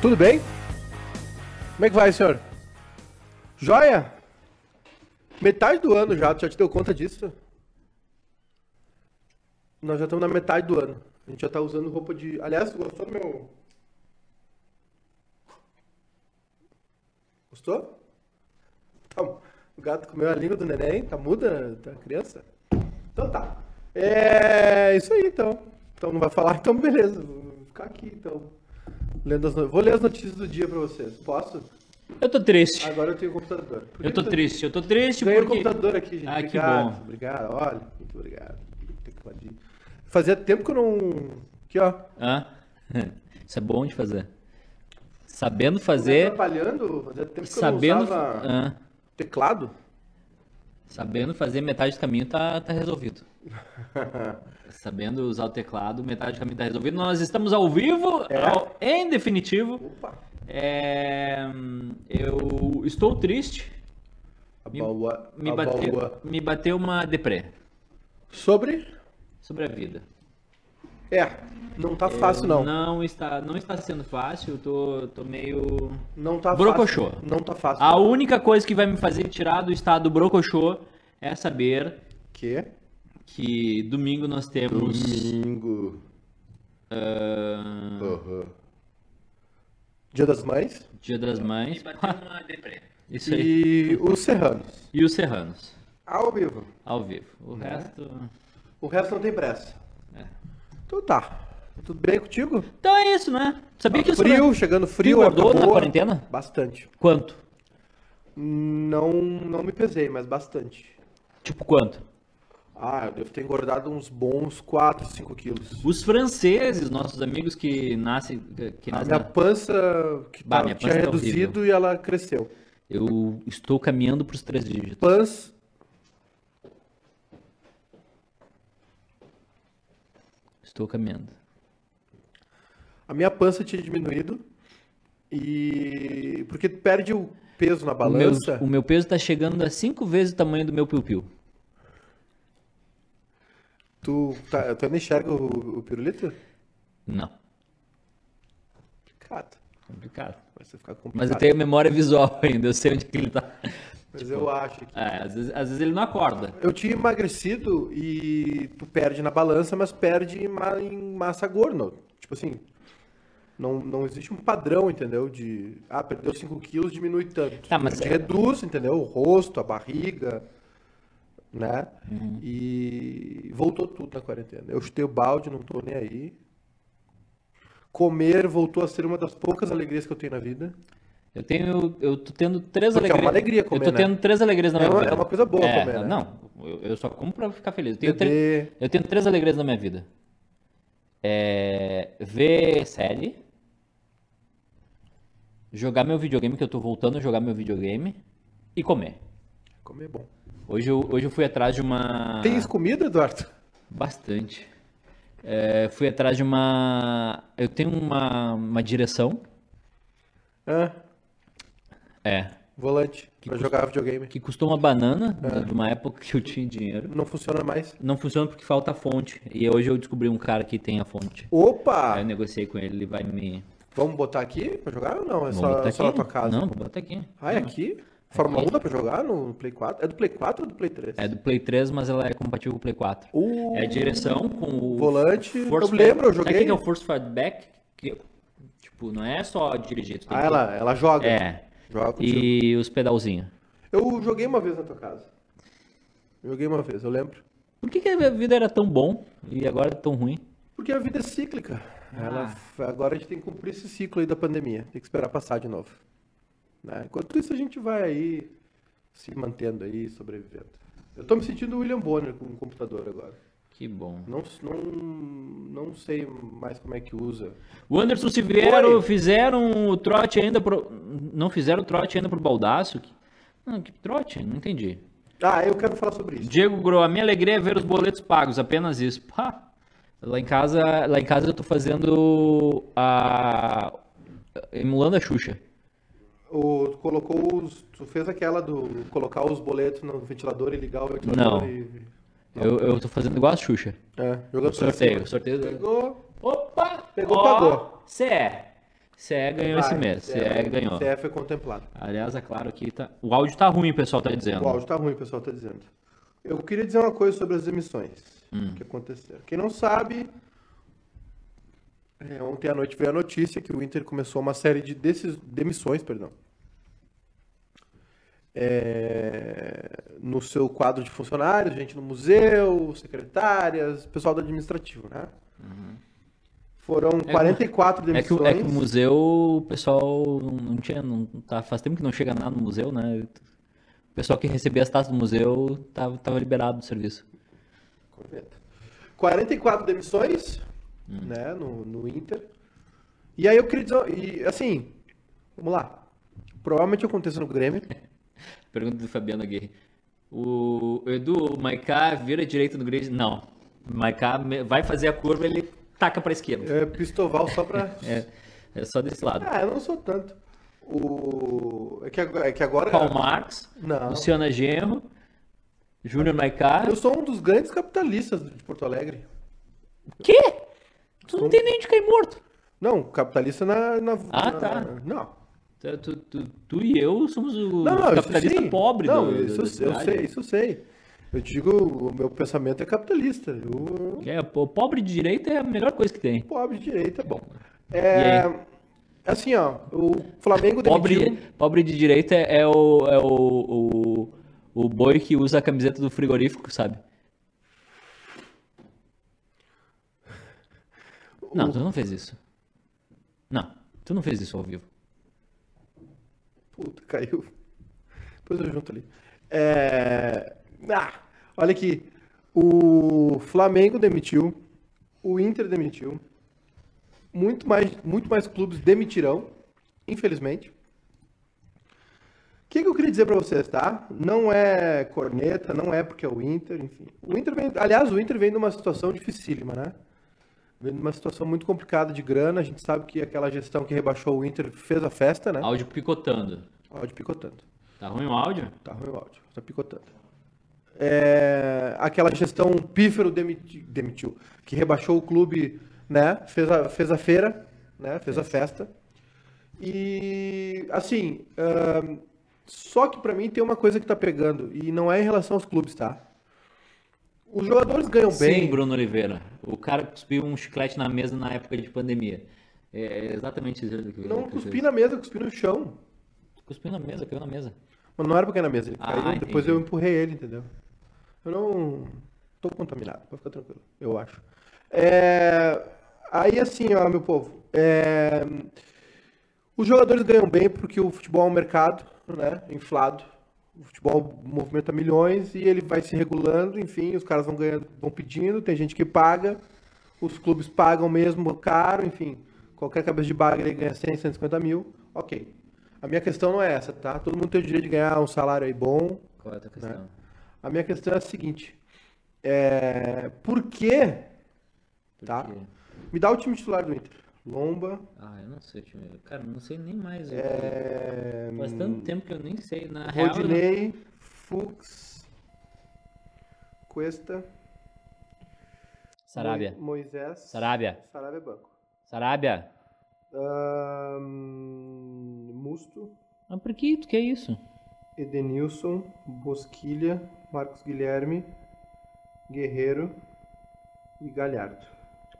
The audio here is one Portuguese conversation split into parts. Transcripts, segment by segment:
Tudo bem? Como é que vai, senhor? Joia? Metade do ano já, tu já te deu conta disso? Nós já estamos na metade do ano. A gente já tá usando roupa de. Aliás, gostou do meu. Gostou? Tá, o gato comeu a língua do neném, tá muda, tá criança? Então tá. É isso aí então. Então não vai falar, então beleza. Vou ficar aqui então. Lendo as no... Vou ler as notícias do dia pra vocês. Posso? Eu tô triste. Agora eu tenho o computador. Por que Eu tô que triste, eu tô triste Ganhei o porque... computador aqui, gente. Ah, que obrigado, bom. Obrigado, olha. Muito obrigado. Fazia tempo que eu não. Aqui, ó. Hã? Isso é bom de fazer. Sabendo fazer, Atrapalhando. Fazia tempo que sabendo, eu não usava hã? teclado. sabendo fazer metade do caminho tá, tá resolvido. Sabendo usar o teclado, metade do caminho tá resolvido. Nós estamos ao vivo, É. ao- em definitivo. Opa. É, eu estou triste. A Me, baua. me bateu, me bateu uma deprê Sobre. sobre a vida. É. Não tá fácil, não. Não está, não está sendo fácil, eu tô, tô meio. Não tá Brocochô. fácil. Não tá fácil. A única coisa que vai me fazer tirar do estado brocochô é saber Que? Que domingo nós temos. Domingo. ah, Uhum. Dia das Mães. Dia das Mães. Isso aí. E os Serranos. E os Serranos, Ao vivo. ao vivo. O resto. O resto não tem pressa. É. Então tá. Tudo bem contigo? Então é isso, né? Sabia que isso Frio, chegando frio. Engordou época na quarentena? Bastante. Quanto? Não, não me pesei, mas bastante. Tipo quanto? Ah, eu devo ter engordado uns bons 4, 5 quilos. Os franceses, nossos amigos que nascem. Que A minha na- pança que Bah, tava- minha tinha tá reduzido e ela cresceu. Eu estou caminhando para os três dígitos. Pans. Estou caminhando. A minha pança tinha diminuído. E. Porque perde o peso na O meu, balança. o meu peso está chegando a cinco vezes o tamanho do meu piu-piu. Tu, tá, tu ainda enxerga o, o pirulito? Não, Complicado. complicado. Vai ficar complicado. Mas eu tenho memória visual ainda, eu sei onde que ele tá. Mas eu acho que. É, às, vezes, às vezes ele não acorda. Eu tinha emagrecido e tu perde na balança, mas perde em ma- em massa gorda. Tipo assim, não, não existe um padrão, entendeu? De, ah, perdeu 5 quilos, diminui tanto. Tá, mas é- reduz, entendeu? O rosto, a barriga, né? Uhum. E voltou tudo na quarentena. Eu chutei o balde, não tô nem aí. Comer voltou a ser uma das poucas alegrias que eu tenho na vida. Eu tenho, eu tô tendo três Porque é alegrias. uma alegria comer, Eu tô né? tendo três alegrias na É minha uma- vida. é uma coisa boa É, comer, né? Não, eu, eu só como pra ficar feliz. Eu tenho, tre- eu tenho três alegrias na minha vida. É, ver série. Jogar meu videogame, que eu tô voltando a jogar meu videogame. E comer. Comer é bom. Hoje eu, hoje eu fui atrás de uma. Tens comida, Eduardo? Bastante. É, fui atrás de uma. Eu tenho uma, uma direção. Ah, É. volante. pra jogar videogame. Que custou uma banana, É. de uma época que eu tinha dinheiro. Não funciona mais. Não funciona porque falta a fonte. E hoje eu descobri um cara que tem a fonte. Opa! Aí eu negociei com ele, ele vai me. Vamos botar aqui pra jogar ou não? É Vamos só, botar só na tua casa? Não, vou botar aqui. Ah, é aqui? Fórmula 1 dá pra jogar no Play 4? É do Play 4 ou do Play 3? É do Play 3, mas ela é compatível com o Play 4. O É a direção com o. volante. Eu Force lembro, eu Sabe o que joguei. é o Force Feedback? Que, tipo, não é só dirigir. Ah, ela, ela joga. É. Joga contigo. E os pedalzinhos. Eu joguei uma vez na tua casa. Joguei uma vez, eu lembro. Por que, que a vida era tão bom e agora é tão ruim? Porque a vida é cíclica. Ela, agora a gente tem que cumprir esse ciclo aí da pandemia. Tem que esperar passar de novo. Né? Enquanto isso, a gente vai aí se mantendo aí, sobrevivendo. Eu tô me sentindo o William Bonner com o computador agora. Que bom. Não, não, não sei mais como é que usa. O Anderson Severo Oi. fizeram o trote ainda pro. Não fizeram o trote ainda pro Baldaço? Não, que trote? Não entendi. Ah, eu quero falar sobre isso. Diego Gro, a minha alegria é ver os boletos pagos, apenas isso. Pá. Lá em casa, lá em casa eu tô fazendo a emulando a Xuxa. O, tu colocou os. Tu fez aquela do colocar os boletos no ventilador e ligar o ventilador Não. e. Eu, eu tô fazendo igual a Xuxa. É, jogando Sorteio, sorteio. Pegou. Opa! Pegou, Ó, pagou. CE. CE ganhou esse Vai, mês. CE CE ganhou. CE foi contemplado. Aliás, é claro que tá... o áudio tá ruim, o pessoal tá dizendo. O áudio tá ruim, o pessoal tá dizendo. Eu queria dizer uma coisa sobre as demissões Hum. que aconteceram. Quem não sabe, é, ontem à noite veio a notícia que o Inter começou uma série de decis- demissões, perdão. É, no seu quadro de funcionários, gente no museu, secretárias, pessoal do administrativo, né? Foram que- 44 É que, demissões. é que o museu, o pessoal não, não tinha. Não, tá, faz tempo que não chega nada no museu, né? O pessoal que recebia as taxas do museu tava, tava liberado do serviço. Correto. 44 demissões, né, no, no Inter. E aí eu queria dizer, e, assim, vamos lá. Provavelmente aconteça no Grêmio. Pergunta do Fabiano Aguirre. O Edu, o Maiká vira direito no grid? Não. O Maiká vai fazer a curva, ele taca pra esquerda. É Pistoval só pra. É, é só desse lado. Ah, eu não sou tanto. O... É, que agora, é que agora. Paulo Marx, Não. Luciana Genro, Júnior Maiká. Eu sou um dos grandes capitalistas de Porto Alegre. Quê? Tu não tem nem de cair morto. Não, capitalista na. na Ah, na- tá. Não. Tu, tu, tu- tu e eu somos o Não, não, capitalista pobre Não, do, isso da eu sei, isso eu sei. Eu te digo, o meu pensamento é capitalista. Eu... É, o pobre de direita é a melhor coisa que tem. Pobre de direita é bom. E É, aí? assim, ó, o Flamengo Pobre, demitiu... pobre de direita é, é o, é o, o, o boi que usa a camiseta do frigorífico, sabe? Não, tu não fez isso. Não, tu não fez isso ao vivo. Puta, caiu. Depois eu junto ali. É... Ah, olha aqui. O Flamengo demitiu. O Inter demitiu. Muito mais, muito mais clubes demitirão, infelizmente. O que, que eu queria dizer pra vocês, tá? Não é corneta, não é porque é o Inter, enfim. O Inter vem, aliás, o Inter vem de uma situação dificílima, né? Vem de uma situação muito complicada de grana. A gente sabe que aquela gestão que rebaixou o Inter fez a festa, né? Áudio picotando. Áudio picotando. Tá ruim o áudio? Tá ruim o áudio, tá picotando. É, aquela gestão pífero demiti- demitiu, que rebaixou o clube, né? Fez a, fez a feira, né? Fez a festa. E, assim, ahn, só que pra mim tem uma coisa que tá pegando, e não é em relação aos clubes, tá? Os jogadores ganham bem. Sim, Bruno Oliveira. O cara cuspiu um chiclete na mesa na época de pandemia. É exatamente isso que Não eu- cuspi na mesa, cuspi no chão. Cuspiu na mesa, caiu na mesa. Mas não era porque era na mesa, ele Ah, caiu, depois eu empurrei ele, entendeu? Eu não tô contaminado, pode ficar tranquilo, eu acho. É, Aí assim, ó, meu povo, é, os jogadores ganham bem porque o futebol é um mercado, né, inflado. O futebol movimenta milhões e ele vai se regulando, enfim, os caras vão ganhando, vão pedindo, tem gente que paga, os clubes pagam mesmo caro, enfim, qualquer cabeça de baga ele ganha 100, 150 mil, ok. A minha questão não é essa, tá? Todo mundo tem o direito de ganhar um salário aí bom. Qual é a tua questão? A minha questão é a seguinte: é... por que, tá? quê? Me dá o time titular do Inter. Lomba, Ah, eu não sei, time. Cara, não sei nem mais. é... Faz tanto tempo que eu nem sei. Na real, eu não- Rodinei, Fux, Cuesta, Sarabia. Mo- Moisés, Sarabia. Sarabia é banco. Sarabia. Ahn, Musto, Mas por que tu quer isso? Edenilson, Bosquilha, Marcos Guilherme, Guerreiro e Galhardo.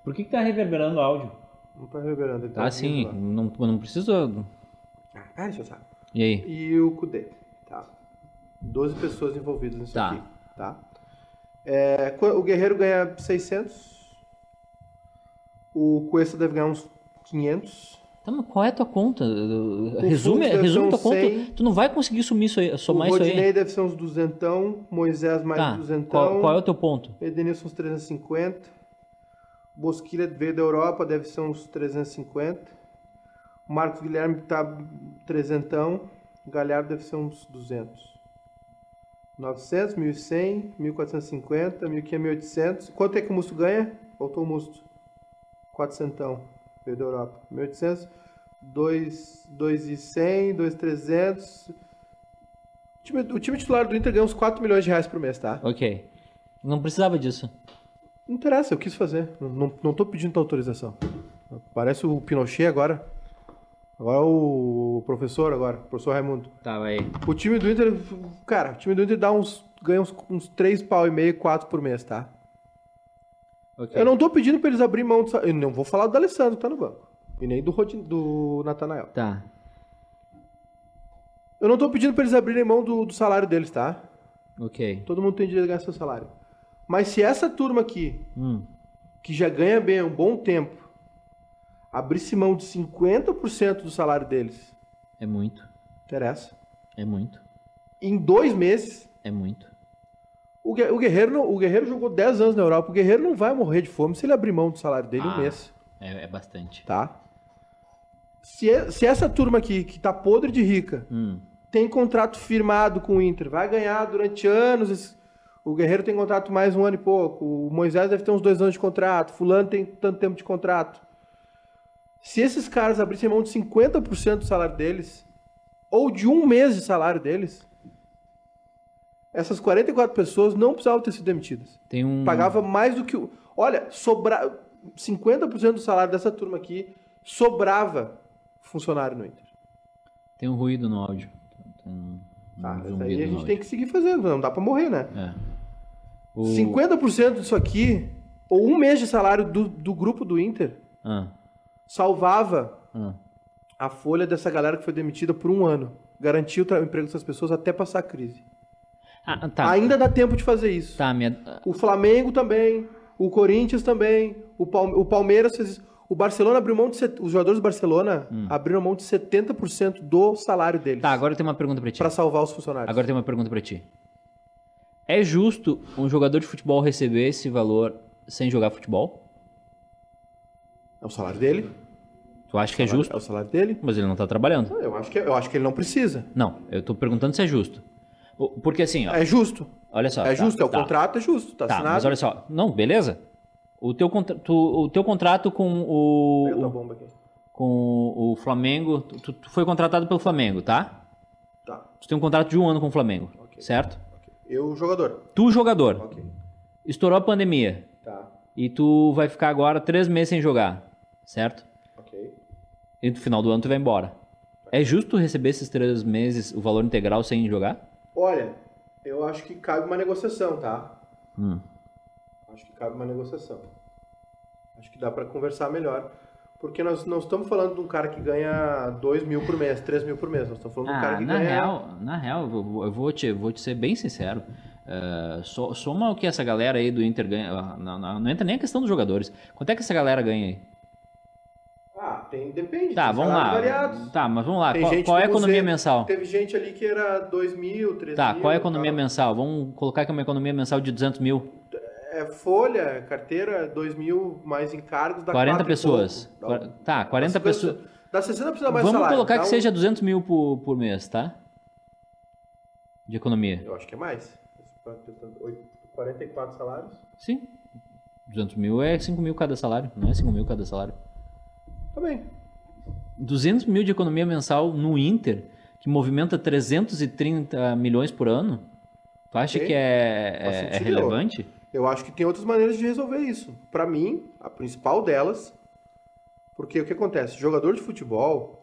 Por que, que tá reverberando o áudio? Não tá reverberando, ele tá Ah, sim. lá. Não, não precisa. Ah, ah, deixa eu saber. E aí? E o Kudê, tá? 12 pessoas envolvidas nisso Tá. aqui, tá? É, o Guerreiro ganha 600. O Cuesta deve ganhar uns 500. Tá, mas qual é a tua conta? Resume, deve resume ser tua uns conta. 100. Tu não vai conseguir sumir isso aí, somar o isso Rodinei aí. deve ser uns duzentão. Moisés mais Tá. duzentão. Qual, qual é o teu ponto? Edenilson uns 350. Bosquilha veio da Europa, deve ser uns 350. O Marcos Guilherme tá trezentão. Galhardo deve ser uns 200. 900, 1100, 1450, 1500, 1800. Quanto é que o Musto ganha? Faltou o Musto. 400. Veio da Europa. 1800, 2, 2,100, 2,300. O time, o time titular do Inter ganha uns 4 milhões de reais por mês, tá? Ok. Não precisava disso. Não interessa, eu quis fazer. Não, não, tô pedindo tua autorização. Parece o Pinochet agora. Agora o professor, agora, o professor Raimundo. Tá, vai. O time do Inter, cara, o time do Inter dá uns, ganha uns, uns 3 pau e meio, 4 por mês, tá? Ok. Eu não tô pedindo pra eles abrir mão do Eu não vou falar do Alessandro que tá no banco. E nem do, Rodin- do Natanael. Tá. Eu não tô pedindo pra eles abrirem mão do, do salário deles, tá? Ok. Todo mundo tem direito a ganhar seu salário. Mas se essa turma aqui, Hum. que já ganha bem há um bom tempo, abrisse mão de 50% do salário deles, É muito. interessa. É muito. Em dois meses, É muito. o, o Guerreiro não- o Guerreiro jogou 10 anos na Europa. O Guerreiro não vai morrer de fome se ele abrir mão do salário dele Ah. um mês, É, é bastante. tá? Se, se essa turma aqui, que tá podre de rica, Hum. tem contrato firmado com o Inter, vai ganhar durante anos. O Guerreiro tem contrato mais um ano e pouco. O Moisés deve ter uns dois anos de contrato. Fulano tem tanto tempo de contrato. Se esses caras abrissem mão de 50% do salário deles, ou de um mês de salário deles, essas 44 pessoas não precisavam ter sido demitidas. Tem um. Pagava mais do que o. Olha, sobra... 50% do salário dessa turma aqui sobrava funcionário no Inter. Tem um ruído no áudio. Tem um, Tá, um aí a gente áudio. tem que seguir fazendo, não dá pra morrer, né? É. O... 50% disso aqui, ou um mês de salário do, do grupo do Inter, Ah, salvava ah. a folha dessa galera que foi demitida por um ano. Garantia o emprego dessas pessoas até passar a crise. Ah, tá. Ainda dá tempo de fazer isso. Tá, minha. O Flamengo também, o Corinthians também, o, Palme- o Palmeiras fez isso. O Barcelona abriu mão de. set- Os jogadores do Barcelona abriram mão de 70% do salário deles Hum. Tá, agora eu tenho uma pergunta pra ti. pra salvar os funcionários. Agora eu tenho uma pergunta pra ti. É justo um jogador de futebol receber esse valor sem jogar futebol? É o salário dele? Tu acha que é justo? É o salário dele? Mas ele não tá trabalhando. Eu acho que, eu acho que ele não precisa. Não, eu tô perguntando se é justo. Porque assim, ó, É justo. olha só. É tá, justo, é o tá, contrato, é justo. Tá, Tá, assinado. mas olha só. Não, beleza. O teu, contra- tu- o teu contrato com o, bomba aqui. com o Flamengo, tu, tu- foi contratado pelo Flamengo, tá? Tá. Tu tem um contrato de um ano com o Flamengo, Ok. certo? Eu, jogador. Tu, jogador, Ok. estourou a pandemia Tá. e tu vai ficar agora três meses sem jogar, certo? Ok. E no final do ano tu vai embora. É justo receber esses três meses o valor integral sem jogar? Olha, eu acho que cabe uma negociação, tá? Hum. Acho que cabe uma negociação. Acho que dá pra conversar melhor. Porque nós não estamos falando de um cara que ganha 2 mil por mês, 3 mil por mês. Nós estamos falando de um cara Ah, que na ganha. real, na real, eu vou, te, vou te ser bem sincero. Eh, so- soma o que essa galera aí do Inter ganha. ah, Não, não, não entra nem a questão dos jogadores. Quanto é que essa galera ganha aí? Ah, tem, depende. Tá, tem vamos lá. variados. Tá, mas vamos lá. Tem Qual, qual é a economia museu- mensal? Teve gente ali que era 2 mil, 3 Tá, mil. qual é a economia tal. mensal? Vamos colocar que é uma economia mensal de 200 mil. É folha, carteira, 2 mil mais encargos, dá 40 quatro e pessoas. Qua- Tá, 40 Dá 50 pessoas. Dá 60% mais Vamos salário. colocar dá que um- seja 200 mil por, por mês, tá? De economia. Eu acho que é mais. 44 salários. Sim. 200 mil é 5 mil cada salário, não é 5 mil cada salário. Tá bem. 200 mil de economia mensal no Inter, que movimenta 330 milhões por ano, tu acha Ok. que é, é- é relevante? Eu acho que tem outras maneiras de resolver isso. Pra mim, a principal delas, porque o que acontece? Jogador de futebol,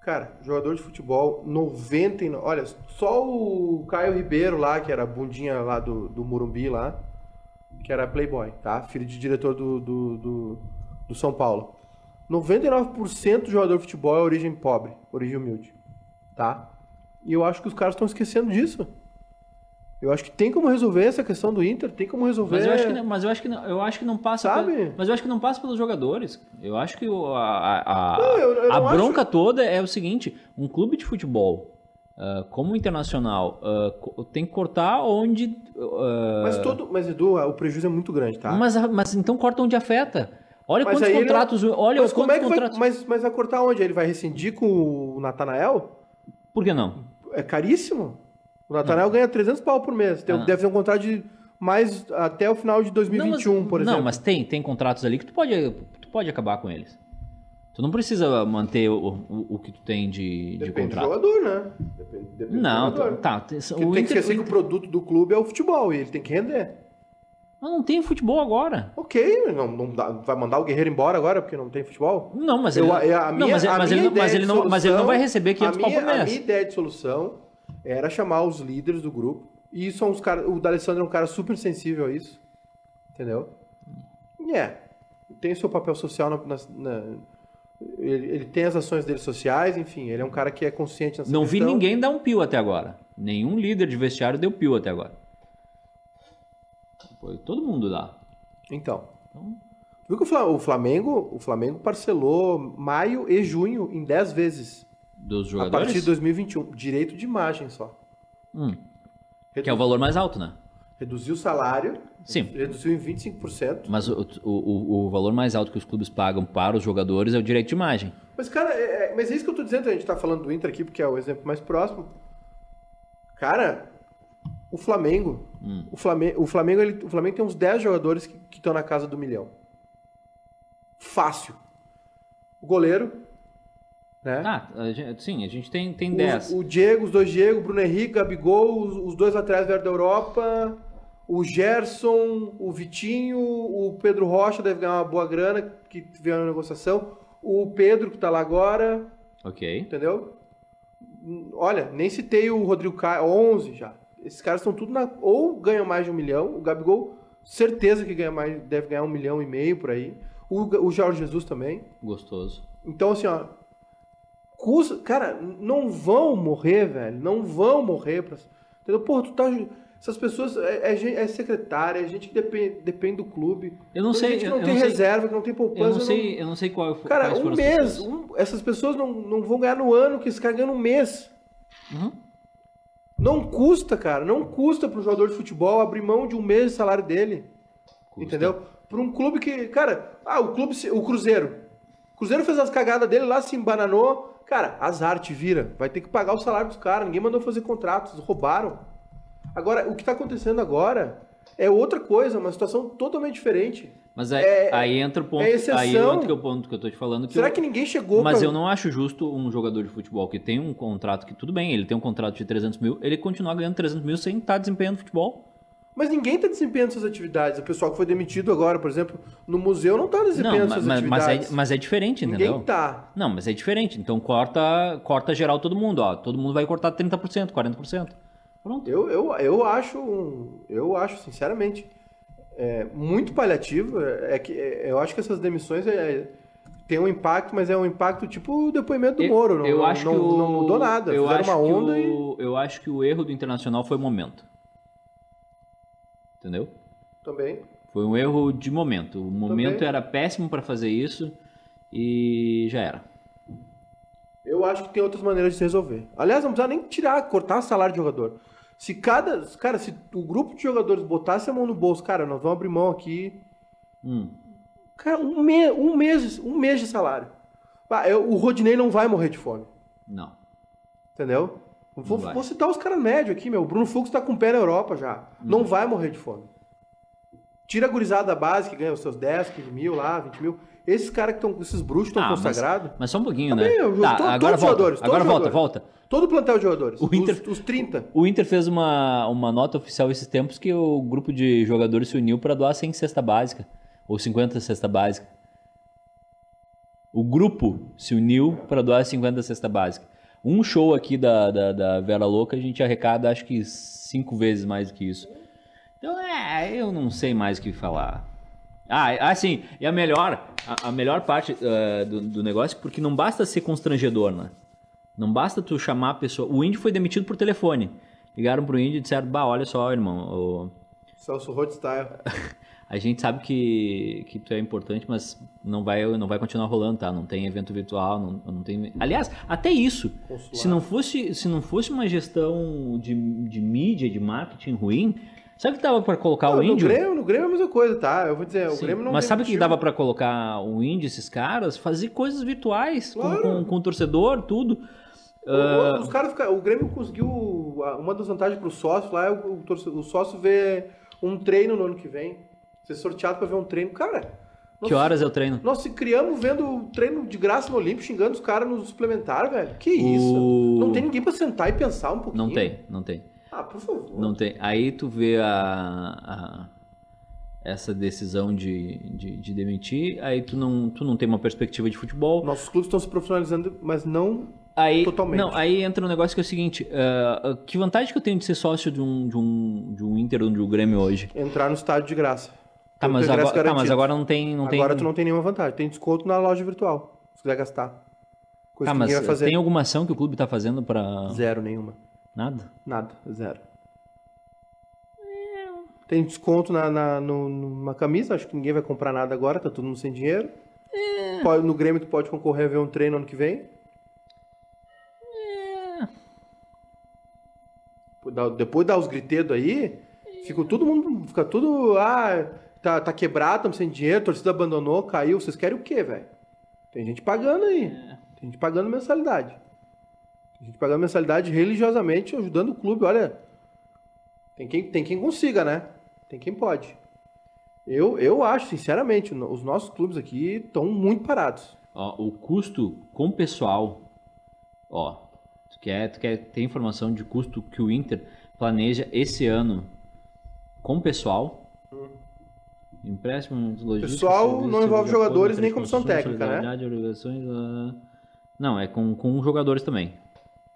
cara, jogador de futebol, 99, olha, só o Caio Ribeiro lá, que era bundinha lá do, do Murumbi lá, que era playboy, tá? Filho de diretor do, do, do, do São Paulo. 99% do jogador de futebol é origem pobre, origem humilde, tá? E eu acho que os caras estão esquecendo disso. Eu acho que tem como resolver essa questão do Inter, tem como resolver. Mas eu acho que não, mas eu acho que não, eu acho que não passa Sabe? pelo- mas eu acho que não passa pelos jogadores. Eu acho que a, a, Não, eu- eu a bronca toda é o seguinte, um clube de futebol ah, como o internacional co- tem que cortar onde ah, Mas todo, mas Edu, o prejuízo é muito grande, tá? mas, mas então corta onde afeta. Olha Mas quantos aí ele- contratos, olha mas como é que vai, contratos. mas, mas vai cortar onde? Ele vai rescindir com o Natanael? Por que não? É caríssimo. O Natanael ganha 300 pau por mês. Tem- Ah. Deve ter um contrato de mais até o final de 2021, não, mas, por exemplo. Não, mas tem, tem contratos ali que tu pode, tu pode acabar com eles. Tu não precisa manter o, o, o que tu tem de, de Depende do contrato. jogador, né? Depende, depende Não, do jogador. tá. tem- Porque o tem que Inter- esquecer que o produto do clube é o futebol e ele tem que render. Mas não tem futebol agora. Ok, não, não dá- vai mandar o Guerreiro embora agora porque não tem futebol? Não, mas ele, a não, a vai receber 500 a pau por A mês. minha ideia de solução era chamar os líderes do grupo. E são os caras. O D'Alessandro é um cara super sensível a isso. Entendeu? E é. Tem seu papel social na. na- na- ele, ele tem as ações dele sociais, enfim, ele é um cara que é consciente nessa Não vi questão. ninguém dar um pio até agora. Nenhum líder de vestiário deu pio até agora. Pô, todo mundo dá. Então. Então, Viu que o Flamengo, o Flamengo parcelou maio e junho em 10 vezes. Dos A jogadores. partir de 2021. Direito de imagem só. Hum, que é o valor mais alto, né? Reduziu o salário. Sim. Reduziu em 25%. Mas o, o, o- o valor mais alto que os clubes pagam para os jogadores é o direito de imagem. Mas, cara, é, é- mas é isso que eu tô dizendo. A gente tá falando do Inter aqui, porque é o exemplo mais próximo. Cara, o Flamengo. Hum. O Flamengo, o Flamengo, ele- o Flamengo tem uns 10 jogadores que estão na casa do milhão. Fácil. O goleiro. Né? Ah, a gente- sim, a gente tem, tem Os- 10. o Diego, os dois Diego, Bruno Henrique, Gabigol, os, os dois laterais vieram da Europa, o Gerson, o Vitinho, o Pedro Rocha deve ganhar uma boa grana, que veio na negociação, o Pedro, que tá lá agora, Ok. entendeu? Olha, nem citei o Rodrigo Caio, 11 já. Esses caras estão tudo na... Ou ganham mais de um milhão, o Gabigol, certeza que ganha mais, deve ganhar um milhão e meio por aí. O, o Jorge Jesus também. Gostoso. Então, assim, ó. Custa, cara, não vão morrer, velho. Não vão morrer. Pra, entendeu? Pô, tu tá. Essas pessoas. É, é, é secretária, é gente que depende, depende do clube. Eu não sei. gente que Eu, não eu tem não sei, reserva, que não tem poupança. eu não sei, eu não sei qual foi. Cara, quais um mês. um- essas pessoas não, não vão ganhar no ano, que esses caras ganham no mês. Uhum. Não custa, cara. Não custa pro jogador de futebol abrir mão de um mês de salário dele. Custa. Entendeu? Para um clube que, cara, ah, o clube, o Cruzeiro. O Cruzeiro fez as cagadas dele lá, se embananou. Cara, azar te vira. Vai ter que pagar o salário dos caras. Ninguém mandou fazer contratos, roubaram. Agora, o que tá acontecendo agora é outra coisa, uma situação totalmente diferente. Mas aí, É- aí entra o ponto. é exceção. aí entra o ponto que eu tô te falando. Que Será eu- que ninguém chegou Mas pra- eu não acho justo um jogador de futebol que tem um contrato que, tudo bem, ele tem um contrato de 300 mil, ele continuar ganhando 300 mil sem estar desempenhando futebol. Mas ninguém tá desempenhando suas atividades. O pessoal que foi demitido agora, por exemplo, no museu não tá Não, desempenhando mas, suas mas, mas atividades. é, mas é diferente, entendeu? Ninguém tá. Não, mas é diferente. Então corta, corta geral todo mundo, ó. Todo mundo vai cortar 30%, 40%. Pronto. Eu, eu, eu acho, um- eu acho sinceramente, é, muito paliativo. É, é que é, eu acho que essas demissões é, tem um impacto, mas é um impacto tipo o depoimento do Eu- Moro. Não, eu não, acho não, que o, não mudou nada. Eu Fizeram acho, uma que onda e o, eu acho que o erro do Internacional foi o momento. Entendeu? também. Foi um erro de momento. O momento Também. era péssimo para fazer isso e já era. Eu acho que tem outras maneiras de se resolver. Aliás, não precisa nem tirar, cortar salário de jogador. Se cada, cara, se o grupo de jogadores botasse a mão no bolso, cara, nós vamos abrir mão aqui Hum. Cara, um, me, um, mês, um mês de salário. Ah, o Rodinei não vai morrer de fome. Não. Entendeu? Vou, vou citar os caras médios aqui, meu. O Bruno Fux tá com o pé na Europa já. Não vai morrer de fome. Tira a gurizada da base, que ganha os seus 10, 15 mil lá, 20 mil. Esses caras que estão, esses bruxos estão Ah, mas- consagrados. Mas só um pouquinho, Também, né? eu- Tá, to- agora todos os volta. jogadores, agora volta, volta. Todo o plantel de jogadores. O Inter- Os, os 30. O Inter fez uma, uma nota oficial esses tempos que o grupo de jogadores se uniu para doar 100 cesta básica. Ou 50 cesta básica. O grupo se uniu para doar 50 cesta básica. Um show aqui da, da, da Vera Louca a gente arrecada acho que cinco vezes mais do que isso. Então é, eu não sei mais o que falar. Ah, assim, e a melhor, a, a melhor parte eh, do, do negócio, porque não basta ser constrangedor, né? Não basta tu chamar a pessoa. O índio foi demitido por telefone. Ligaram pro índio e disseram: Bah, olha só, irmão, o- Celso Rothstyle. a gente sabe que, que tu é importante, mas não vai, não vai continuar rolando, tá? Não tem evento virtual, não, não tem. Aliás, até isso. Consulado. Se não fosse, se não fosse uma gestão de, de mídia, de marketing ruim, sabe que dava pra colocar Não, o no, índio? Grêmio, no Grêmio é a mesma coisa, tá? Eu vou dizer, o Sim, Grêmio não Mas sabe o que dava pra colocar o índio, esses caras? Fazer coisas virtuais com- Claro. com, com o torcedor, tudo. O- Ah, Os caras o Grêmio conseguiu. Uma das vantagens pro sócio lá é o, o, o sócio ver um treino no ano que vem. Ser sorteado pra ver um treino. Cara, nós, que horas é o treino? nós se criamos vendo treino de graça no Olímpico, xingando os caras no suplementar, velho. Que isso? O- Não tem ninguém pra sentar e pensar um pouquinho. Não tem, não tem. Ah, por favor. Não tem. Aí tu vê a, a- essa decisão de, de, de demitir, aí tu não, tu não tem uma perspectiva de futebol. Nossos clubes estão se profissionalizando, mas não Aí, Totalmente. Não, aí entra um negócio que é o seguinte: uh, que vantagem que eu tenho de ser sócio de um, de um, de um Inter ou de um Grêmio hoje? entrar no estádio de graça. Tá, mas agora, tá, mas agora não tem. Não Agora tem... tu não tem nenhuma vantagem. Tem desconto na loja virtual, se quiser gastar. Coisa Tá, mas vai fazer. tem alguma ação que o clube tá fazendo pra. Zero nenhuma. Nada? Nada, zero. Tem desconto na, na, no- numa camisa, acho que ninguém vai comprar nada agora, tá todo mundo sem dinheiro. Pode- no Grêmio tu pode concorrer a ver um treino ano que vem. Dá- Depois dá os gritedos aí, fica todo mundo, fica tudo, ah, tá, tá quebrado, estamos sem dinheiro, a torcida abandonou, caiu, vocês querem o quê, velho? Tem gente pagando aí, tem gente pagando mensalidade. Tem gente pagando mensalidade religiosamente, ajudando o clube, olha, tem quem, tem quem consiga, né? Tem quem pode. Eu, eu acho, sinceramente, os nossos clubes aqui estão muito parados. Ó, o custo com pessoal. Ó, tu quer, tu quer ter informação de custo que o Inter planeja esse ano com pessoal? Empréstimo, logística. Pessoal não envolve de jogadores nem comissão técnica, né? obrigações, ah, Não, é com, com jogadores também.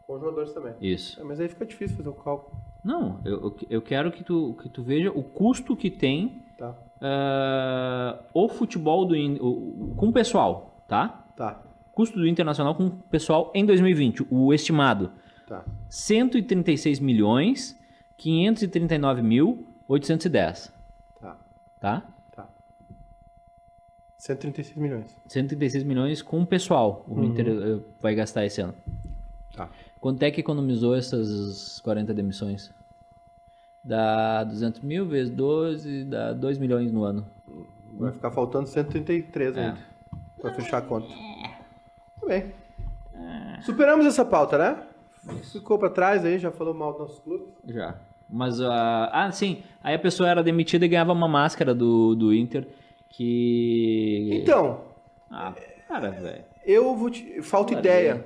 Com jogadores também. Isso. É, mas aí fica difícil fazer o cálculo. Não, eu, eu- quero que tu, que tu veja o custo que tem Tá, ah, o futebol do o- com o pessoal, tá? tá, Custo do Internacional com o pessoal em 2020, o estimado tá. 136 milhões 539 mil 810, Tá, tá? Tá. 136 milhões. 136 milhões com o pessoal, o Inter eh, vai gastar esse ano. Tá. Quanto é que economizou essas 40 demissões? Dá 200 mil vezes 12, dá 2 milhões no ano. Vai ficar faltando 133 É. ainda. Pra fechar a conta. Tudo bem. Superamos essa pauta, né? Ficou pra trás aí, já falou mal dos nossos clubes. Já. Mas, ah, ah, sim. Aí a pessoa era demitida e ganhava uma máscara do, do Inter que. Então, Ah, para, velho. eu vou te. Falta ideia.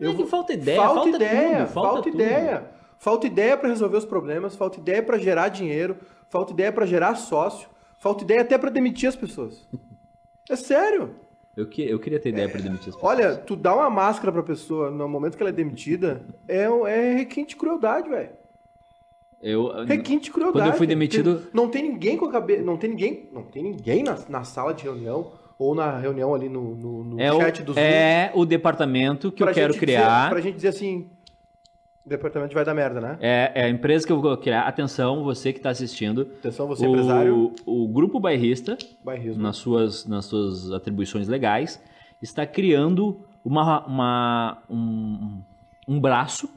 É que falta ideia, falta, falta, ideia, tudo, falta, tudo. ideia. Falta ideia pra resolver os problemas, falta ideia pra gerar dinheiro, falta ideia pra gerar sócio, falta ideia até pra demitir as pessoas. É sério. Eu, que, eu queria ter ideia pra demitir as pessoas. Olha, tu dá uma máscara pra pessoa no momento que ela é demitida, é, é requinte de crueldade, velho. Eu, Requinte de crueldade. Quando eu fui demitido- Tem- Não tem ninguém com a cabeça. Não tem ninguém. Não tem ninguém na, na sala de reunião ou na reunião ali no, no, no é, chat do Zoom. é o departamento que eu quero criar. Dizer, pra gente dizer assim. O departamento vai dar merda, né? É, é a empresa que eu vou criar. Atenção, você que está assistindo. Atenção, você o, empresário. O grupo bairrista, Bairrismo. nas suas, nas suas atribuições legais, está criando uma, uma, um, um braço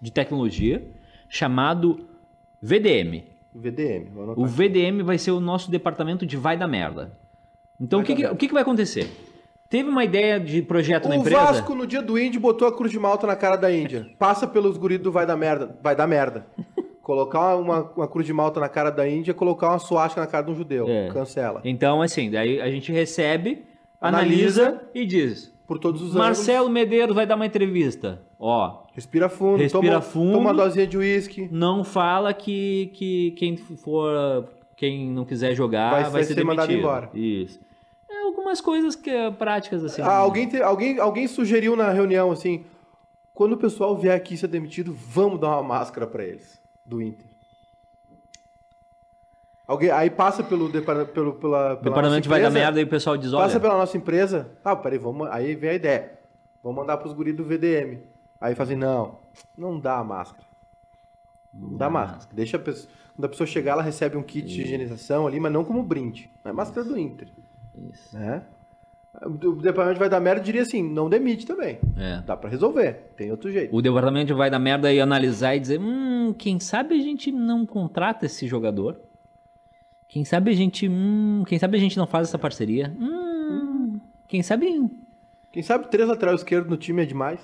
de tecnologia chamado VDM. VDM. O VDM vai ser o nosso departamento de vai da merda. Então, o que, que- o que, que vai acontecer? Teve uma ideia de projeto na O empresa? Vasco, no dia do Índio, botou a cruz de malta na cara da Índia. Passa pelos guris do vai dar merda. Vai dar merda. Colocar uma, uma cruz de malta na cara da Índia, colocar uma suástica na cara de um judeu. É. Cancela. Então, assim, daí a gente recebe, Analisa. analisa, e diz: Por todos os Marcelo Medeiros vai dar uma entrevista. Ó, Respira fundo. Respira toma, fundo. Toma uma dosinha de uísque. não fala que, que quem for, quem não quiser jogar Vai- vai, vai ser, ser mandado embora. Isso. É algumas coisas que práticas assim. Ah, alguém, te- alguém, alguém sugeriu na reunião assim: quando o pessoal vier aqui ser demitido, vamos dar uma máscara pra eles, do Inter. Alguém, aí passa pelo, pelo pela, pela departamento vai dar merda e o pessoal diz: olha, Passa pela nossa empresa. Ah, peraí, vamos, aí vem a ideia. Vamos mandar pros guris do VDM. Aí fazem, não, não dá a máscara. Não dá máscara. Deixa a pessoa. Quando a pessoa chegar, ela recebe um kit de higienização ali, mas não como brinde. Não é máscara do Inter. Isso. Né? O departamento vai dar merda diria assim, não demite também. É. Dá pra resolver, tem outro jeito. O departamento vai dar merda e analisar e dizer: hum, quem sabe a gente não contrata esse jogador? Quem sabe a gente. Hum, quem sabe a gente não faz essa parceria? Hum, quem sabe. Quem sabe três lateral esquerdo no time é demais?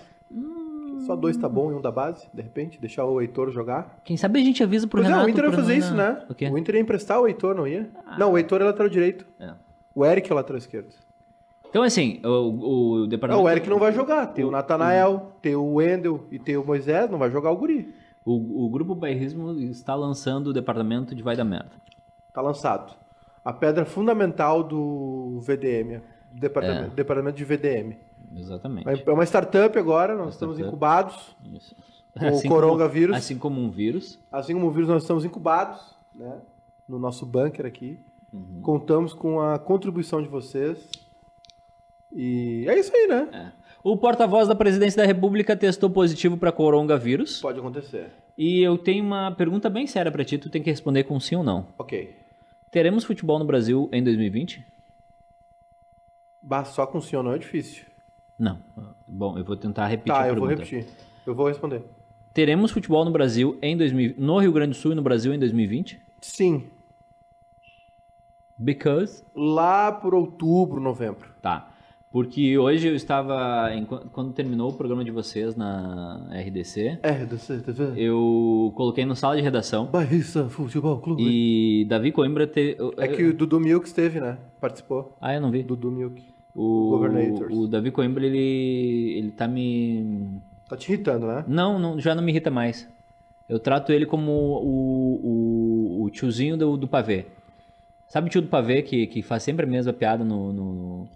Só dois tá bom e um da base, de repente, deixar o Heitor jogar. Quem sabe a gente avisa pro Pois é, Renato. o Inter ia fazer não- isso, né? O quê? O Inter ia emprestar o Heitor, não ia? Não, o Heitor é lateral direito. É. O Eric é o lateral esquerdo. Então, assim, o, o Não, departamento. o Eric não vai jogar. Tem o Natanael, tem o Wendel e tem o Moisés, não vai jogar o Guri. O, o grupo bairrismo está lançando o departamento de vai da merda. Tá lançado. A pedra fundamental do VDM, departamento, departamento de VDM. Exatamente. É uma startup agora, nós estamos startup. incubados. Isso. O coronavírus. Assim como um vírus. Assim como o vírus, nós estamos incubados, né? No nosso bunker aqui. Uhum. Contamos com a contribuição de vocês. E é isso aí, né? É. O porta-voz da presidência da República testou positivo para coronavírus. Pode acontecer. E eu tenho uma pergunta bem séria para ti, tu tem que responder com sim ou não. Ok. Teremos futebol no Brasil em 2020? Bah, só com sim ou não é difícil. Não. Bom, eu vou tentar repetir Tá, a eu vou pergunta. repetir. Eu vou responder. Teremos futebol no Brasil em 2000, no Rio Grande do Sul e no Brasil em 2020? Sim. Because Lá por outubro, novembro. Tá. Porque hoje eu estava. Quando terminou o programa de vocês na RDC, É, do CTV. eu coloquei no sala de redação Barrista Futebol Clube. e Davi Coimbra. Te... É que o Dudu Milk esteve, né? Participou. Ah, eu não vi. Dudu Milk. O, o Davi Coimbra, ele, ele tá me. Tá te irritando, né? Não, não, já não me irrita mais. Eu trato ele como o, o, o tiozinho do, do pavê. Sabe o tio do pavê que, que faz sempre a mesma piada no. no-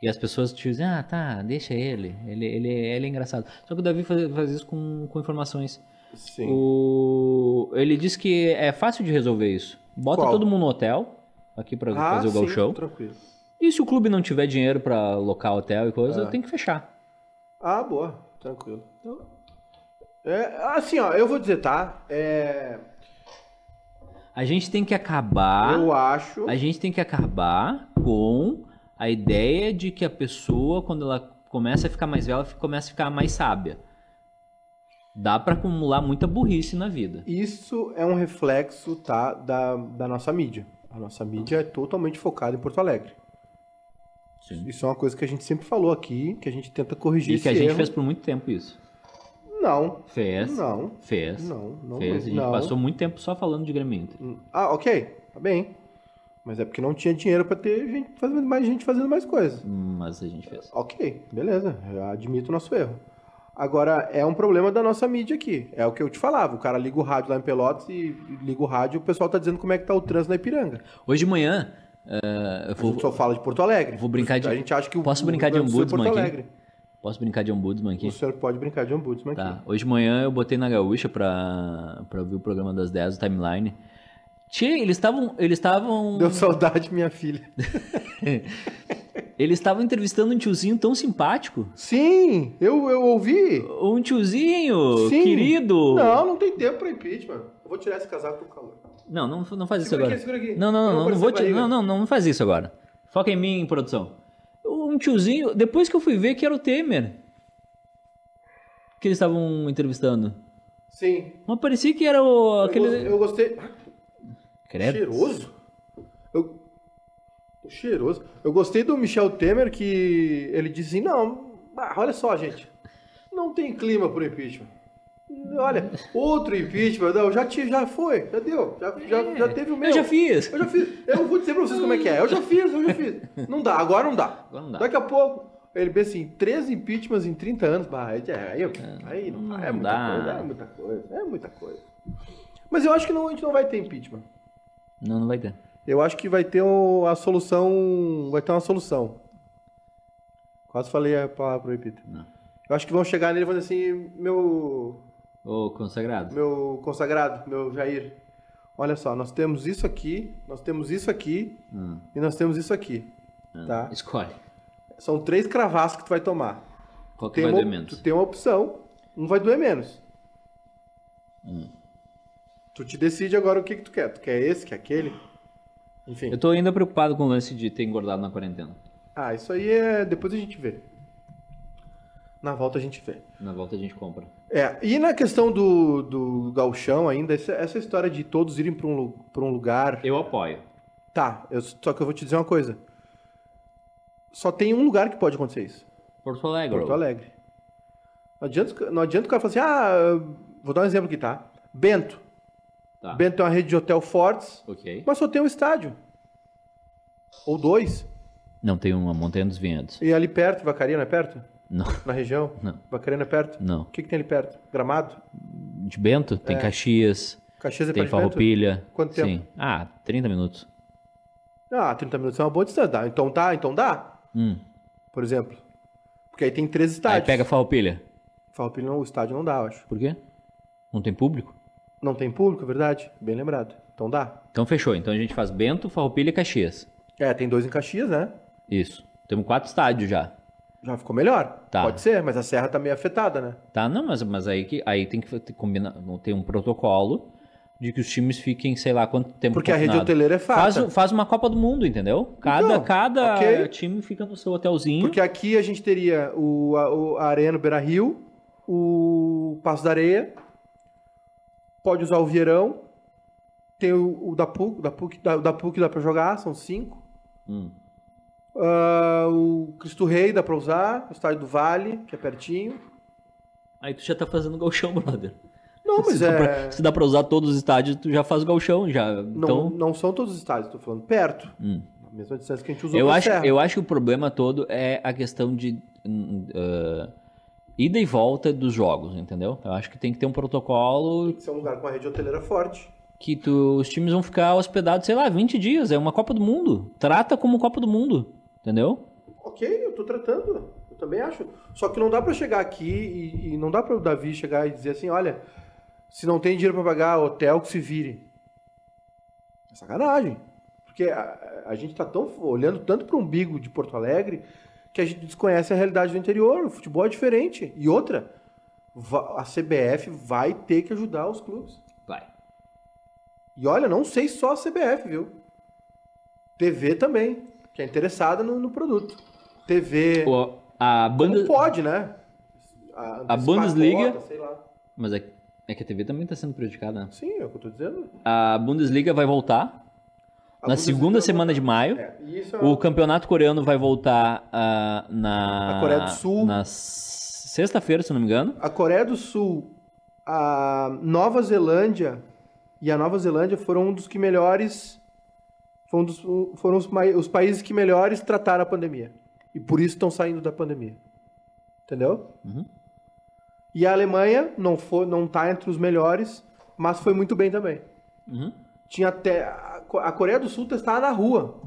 E as pessoas te dizem, ah, tá, deixa ele. Ele, ele, ele é engraçado. Só que o Davi faz, faz isso com, com informações. Sim. O, ele diz que é fácil de resolver isso. Bota Qual? todo mundo no hotel, aqui pra Ah, fazer o sim, Gauchão. tranquilo. E se o clube não tiver dinheiro pra alocar hotel e coisa, É. tem que fechar. Ah, boa. Tranquilo. É, assim, ó, eu vou dizer, tá? É, A gente tem que acabar. eu acho. A gente tem que acabar com a ideia de que a pessoa, quando ela começa a ficar mais velha, começa a ficar mais sábia. Dá pra acumular muita burrice na vida. Isso é um reflexo, tá? Da, da nossa mídia. A nossa mídia é totalmente focada em Porto Alegre. Sim. Isso é uma coisa que a gente sempre falou aqui, que a gente tenta corrigir E que a gente erro. fez por muito tempo isso. Não, Fez. não, Fez. não, não. fez. A gente não. passou muito tempo só falando de Grêmio Inter. Ah, ok, tá bem. Mas é porque não tinha dinheiro pra ter gente fazendo mais gente fazendo mais coisas. Mas a gente fez. Ok, beleza. Admito o nosso erro. Agora, é um problema da nossa mídia aqui. É o que eu te falava. O cara liga o rádio lá em Pelotas e liga o rádio e o pessoal tá dizendo como é que tá o trânsito na Ipiranga. Hoje de manhã, A vou, gente só fala de Porto Alegre. vou brincar de- A gente acha que o Posso o brincar de do Sul é ombudsman Porto aqui? Posso brincar de ombudsman aqui? O senhor pode brincar de ombudsman Tá. aqui. Hoje de manhã eu botei na gaúcha pra, pra ver o programa das 10 do timeline. Tchê, eles estavam. Eles estavam. Deu saudade, minha filha. Eles estavam entrevistando um tiozinho tão simpático. Sim, eu, eu ouvi. Um tiozinho, Sim. querido. Não, não tem tempo pra impeachment. Eu vou tirar esse casaco do calor. Não, não, não faz isso Segura agora. aqui, segura aqui. Não, não, não, não, não vou te, não, não, não faz isso agora. Foca em mim, produção. Um tiozinho, depois que eu fui ver que era o Temer. Que eles estavam entrevistando. Sim. Mas parecia que era o Eu, aquele. eu gostei. Credo. Cheiroso? Eu... Cheiroso. Eu gostei do Michel Temer que ele disse não, olha só, gente, não tem clima pro impeachment. Olha, outro impeachment, não, já, te, já foi, já deu, já, já, já teve o meu. Eu já fiz. Eu já fiz. Eu vou dizer pra vocês como é que é. Eu já fiz, eu já fiz. Não dá, agora não dá. Agora não dá. Daqui a pouco, ele pensa assim, três impeachments em 30 anos, bah, aí, aí, aí não, não é muita dá. coisa, é muita coisa, é muita coisa. Mas eu acho que não, a gente não vai ter impeachment. Não, não vai ter. Eu acho que vai ter a solução. Vai ter uma solução. Quase falei a palavra proibida. Não. Eu acho que vão chegar nele e dizer assim: meu, Ô, consagrado. meu consagrado, meu Jair. Olha só, nós temos isso aqui, nós temos isso aqui Hum, e nós temos isso aqui. hum. Tá. Escolhe. São três cravassos que tu vai tomar. Qual que Tem vai uma, doer menos? Tu tem uma opção, um vai doer menos. Hum. Tu te decide agora o que, que tu quer. Tu quer esse, quer aquele? Enfim. Eu tô ainda preocupado com o lance de ter engordado na quarentena. Ah, isso aí é. Depois a gente vê. Na volta a gente vê. Na volta a gente compra. É, e na questão do, do galchão ainda, essa, essa história de todos irem para um, pra um lugar. Eu apoio. Tá, eu- só que eu vou te dizer uma coisa. Só tem um lugar que pode acontecer isso. Porto Alegre. Porto Alegre. Não adianta, não adianta o cara falar assim, ah, vou dar um exemplo aqui, tá? Bento. Tá. Bento tem uma rede de hotel fortes, Ok. mas só tem um estádio. Ou dois. Não, tem uma Montanha dos Vinhedos. E ali perto, Vacaria não é perto? Não, Na região? Não. Vacaria não é perto? não. O que, que tem ali perto? Gramado? De Bento, tem É. Caxias, Caxias é tem Bento? Farroupilha. Quanto tempo? Sim. Ah, 30 minutos. Ah, 30 minutos é uma boa distância. Dá. Então tá, então dá. Hum. Por exemplo. Porque aí tem três Aí estádios. pega Farroupilha. Farroupilha, não, o estádio não dá, eu acho. Por quê? Não tem público? Não tem público, é verdade? Bem lembrado. Então dá. Então fechou. Então a gente faz Bento, Farroupilha e Caxias. É, tem dois em Caxias, né? Isso. Temos quatro estádios já. Já ficou melhor. Tá. Pode ser, mas a Serra tá meio afetada, né? Tá? Não, mas, mas aí, que, aí tem que combinar, tem um protocolo de que os times fiquem, sei lá, quanto tempo Porque a rede hoteleira é Faz, farta. o- faz uma Copa do Mundo, entendeu? Cada, Então, cada ok. time fica no seu hotelzinho. Porque aqui a gente teria o, a, o- a Arena no Beira Rio, o Passo da Areia, pode usar o Vieirão, tem o, o da PUC, da PUC, da, da PUC dá pra jogar, são cinco. Hum. Ah, o Cristo Rei dá pra usar, o Estádio do Vale, que é pertinho. Aí tu já tá fazendo galchão, brother. Não, mas se, dá é. pra, se dá pra usar todos os estádios, tu já faz galchão, já. Não, Então, não são todos os estádios, tô falando perto. Hum. A mesma distância que a gente usou eu acho, eu acho que o problema todo é a questão de ah, ida e volta dos jogos, entendeu? Eu acho que tem que ter um protocolo Tem que ser um lugar com a rede hoteleira forte. que tu- os times vão ficar hospedados, sei lá, 20 dias. É uma Copa do Mundo. Trata como Copa do Mundo, entendeu? Ok, eu tô tratando. Eu também acho. Só que não dá pra chegar aqui e, e não dá pra o Davi chegar e dizer assim, olha, se não tem dinheiro pra pagar hotel, que se vire. É sacanagem. Porque a, a gente tá tão olhando tanto pro umbigo de Porto Alegre que a gente desconhece a realidade do interior. O futebol é diferente. E outra, a CBF vai ter que ajudar os clubes. Vai. E olha, não sei só a CBF, viu? TV também, que é interessada no, no produto. TV. O- a banda... pode, né? A antecipar Bundesliga- cota. Mas é, é que a TV também tá sendo prejudicada, né? Sim, é o que eu tô dizendo. A Bundesliga vai voltar A na Bundesliga segunda semana de maio. É, é O campeonato coreano vai voltar ah, na... Na Coreia do Sul. Na sexta-feira, se não me engano. A Coreia do Sul, a Nova Zelândia e a Nova Zelândia foram um dos que melhores. Foram, um dos- foram os, os países que melhores trataram a pandemia. E por isso estão saindo da pandemia. Entendeu? Uhum. E a Alemanha não, foi, não tá entre os melhores, mas foi muito bem também. Uhum. Tinha até. A Co- a Coreia do Sul testava na rua.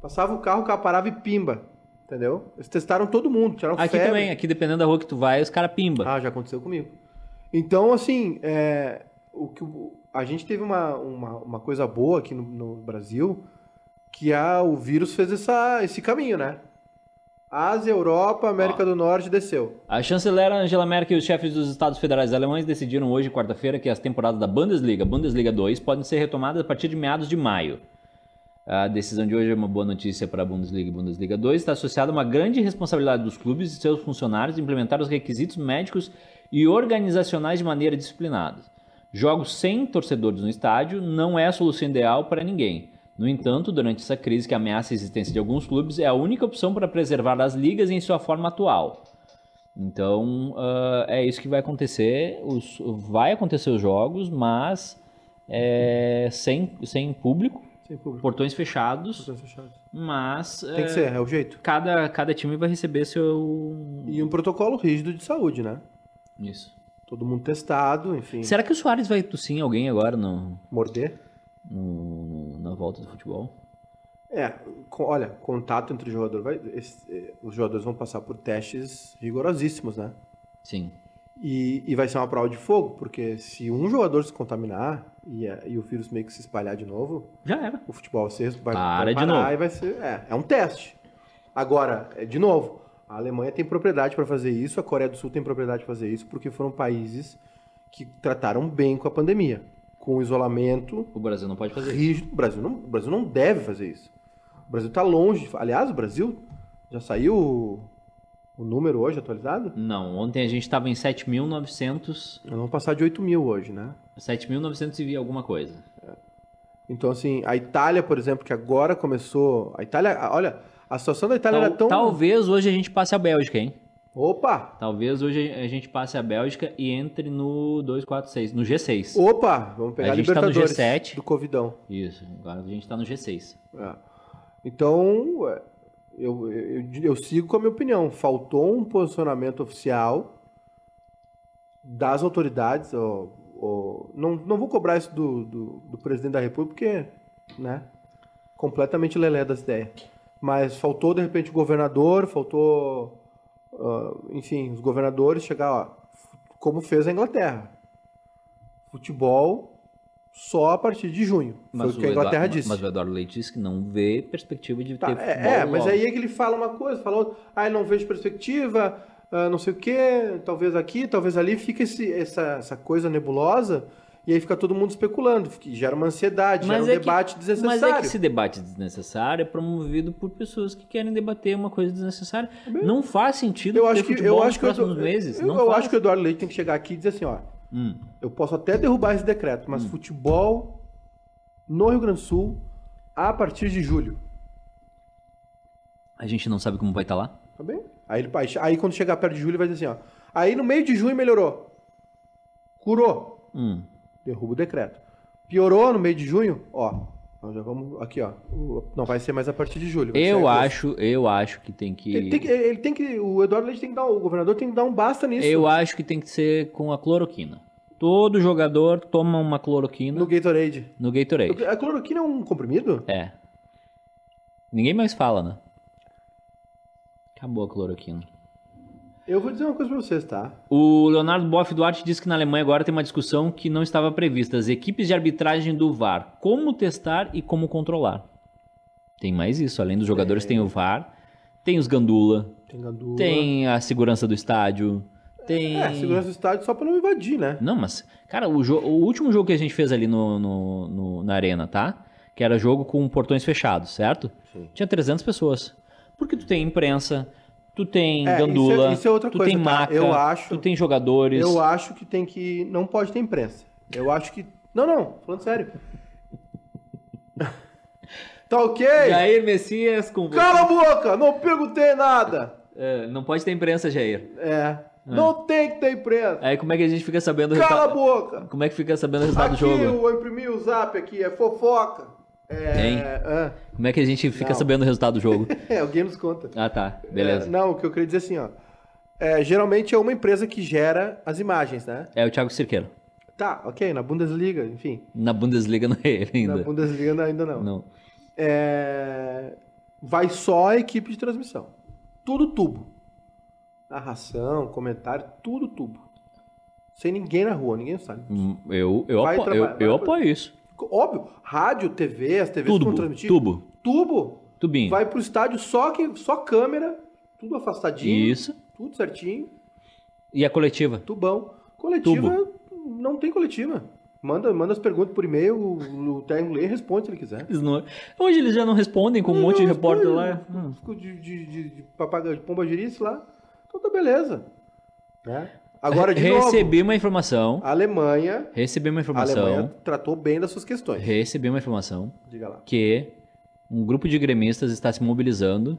Passava o carro, o carro parava e pimba. Entendeu? Eles testaram todo mundo, tiraram Aqui febre. também, aqui dependendo da rua que tu vai, os caras pimba. Ah, já aconteceu comigo. Então, assim, é, o que a gente teve uma, uma, uma coisa boa aqui no, no Brasil, que a, o vírus fez essa, esse caminho, né? Ásia, Europa, América do Norte desceu. A chanceler Angela Merkel e os chefes dos estados federais alemães decidiram hoje, quarta-feira, que as temporadas da Bundesliga, Bundesliga 2, podem ser retomadas a partir de meados de maio. A decisão de hoje é uma boa notícia para a Bundesliga e Bundesliga 2. Está associada a uma grande responsabilidade dos clubes e seus funcionários de implementar os requisitos médicos e organizacionais de maneira disciplinada. Jogos sem torcedores no estádio não é a solução ideal para ninguém. No entanto, durante essa crise que ameaça a existência de alguns clubes, é a única opção para preservar as ligas em sua forma atual. Então, ah, é isso que vai acontecer. Os, vai acontecer os jogos, mas é, sem, sem público, Sem público. portões fechados, Portões fechados. mas Tem é, que ser, é o jeito. cada, cada time vai receber seu. E um protocolo rígido de saúde, né? Isso. Todo mundo testado, enfim. Será que o Soares vai tossir em alguém agora no, Morder. no- volta do futebol? É, co- olha, contato entre jogador vai. esse- eh, os jogadores vão passar por testes rigorosíssimos, né? Sim. E, e vai ser uma prova de fogo, porque se um jogador se contaminar e, e o vírus meio que se espalhar de novo, Já era. o futebol vai, vai, Para de novo. e vai ser. É, é um teste. Agora, é, de novo, a Alemanha tem propriedade para fazer isso, a Coreia do Sul tem propriedade para fazer isso, porque foram países que trataram bem com a pandemia. Com isolamento O Brasil não pode fazer isso. rígido. O Brasil não, o Brasil não deve fazer isso. O Brasil está longe. Aliás, o Brasil já saiu o, número hoje atualizado? Não, ontem a gente estava em 7.900. Nós vamos passar de 8 mil hoje, né? 7.900 e alguma coisa. Então, assim, a Itália, por exemplo, que agora começou. A Itália, olha, a situação da Itália Tal- era tão. Talvez hoje a gente passe a Bélgica, hein? Opa! Talvez hoje a gente passe a Bélgica e entre no 246, no G6. Opa! Vamos pegar A a gente tá no Libertadores G7. do Covidão. Isso, agora a gente tá no G6. É. Então, é, eu, eu, eu sigo com a minha opinião. Faltou um posicionamento oficial das autoridades. ó, ó, não, não vou cobrar isso do, do, do presidente da República, porque, né? completamente lelé das ideias. Mas faltou, de repente, o governador, faltou, ah, enfim, os governadores chegar, ó, como fez a Inglaterra. Futebol só a partir de junho. Foi o que a Inglaterra Eduardo, disse. mas o Eduardo Leite disse que não vê perspectiva de Tá, ter futebol é, é, mas logo. aí é que ele fala uma coisa, falou, ah, não vejo perspectiva, ah, não sei o quê, talvez aqui, talvez ali, fica esse- essa, essa coisa nebulosa, e aí fica todo mundo especulando, que gera uma ansiedade, gera um é que- debate desnecessário. Mas é que esse debate desnecessário é promovido por pessoas que querem debater uma coisa desnecessária. Não faz sentido eu acho que eu acho que eu, meses. eu, não eu acho que o Eduardo Leite tem que chegar aqui e dizer assim, ó, Hum. eu posso até derrubar esse decreto, mas futebol no Rio Grande do Sul a partir de julho, A gente não sabe como vai estar lá. tá bem? Aí, ele, aí, aí quando chegar perto de julho ele vai dizer assim, ó, aí no meio de junho melhorou, curou, Hum. Derruba o decreto. Piorou no meio de junho, ó, nós já vamos aqui, ó, não vai ser mais a partir de julho. Eu acho, eu acho que tem que. Ele tem que, ele tem que, o Eduardo Leite tem que dar, o governador tem que dar um basta nisso. Eu acho que tem que ser com a cloroquina. Todo jogador toma uma cloroquina No Gatorade. no Gatorade. A cloroquina é um comprimido? É. Ninguém mais fala, né? Acabou a cloroquina. Eu vou dizer uma coisa pra vocês, tá? O Leonardo Boff Duarte disse que na Alemanha agora tem uma discussão que não estava prevista. As equipes de arbitragem do VAR. Como testar e como controlar. Tem mais isso. Além dos jogadores, tem o VAR. Tem os gandula. Tem gandula. Tem a segurança do estádio. Tem... É, segurança do estádio só pra não invadir, né? Não, mas, cara, o, jo- o último jogo que a gente fez ali no, no- no- na arena, tá? Que era jogo com portões fechados, certo? Sim. Tinha 300 pessoas. Porque tu tem imprensa, tu tem É, gandula, isso é- isso é outra tu coisa, tem tá? maca, Eu acho- tu tem jogadores. Eu acho que tem que. Não pode ter imprensa. Eu acho que. Não, não, falando sério. tá ok? Jair Messias com você. Cala a boca! Não perguntei nada! É, não pode ter imprensa, Jair. É. Não tem que ter imprensa! Aí como é que a gente fica sabendo o Cala a boca! Como é que fica sabendo o resultado Aqui do jogo? eu vou imprimir o zap aqui, é fofoca. É. Hein? É, Como é que a gente fica Não. sabendo o resultado do jogo? é, alguém nos conta. ah, tá. Beleza. É, não, o que eu queria dizer assim, ó. É, geralmente é uma empresa que gera as imagens, né? É, o Thiago Cirqueiro. Tá, ok, na Bundesliga, enfim. Na Bundesliga não é ele ainda. Na Bundesliga ainda não. Não. É, vai só a equipe de transmissão. Tudo tubo. Narração, comentário, tudo tubo. Sem ninguém na rua, ninguém sabe. Hum, Eu, eu, apo- eu, eu apoio isso. Óbvio, rádio, TV, as TVs vão transmitir. tubo, Tubo. tubinho. Vai pro estádio só, que, só câmera, tudo afastadinho. Isso. Tudo certinho. E a coletiva? Tubão. Coletiva, não tem coletiva. Manda, manda as perguntas por e-mail, o, o técnico lê e responde se ele quiser. Eles não- Hoje eles já não respondem com um monte de Não, repórter lá. Hum. Ficou de, de, de, de, papaga, de pomba girice lá. Então tá beleza. Né? Agora, de Recebi novo, uma informação. a Alemanha, Recebi uma a informação. Alemanha tratou bem das suas questões. Recebi uma informação Diga lá. que um grupo de gremistas está se mobilizando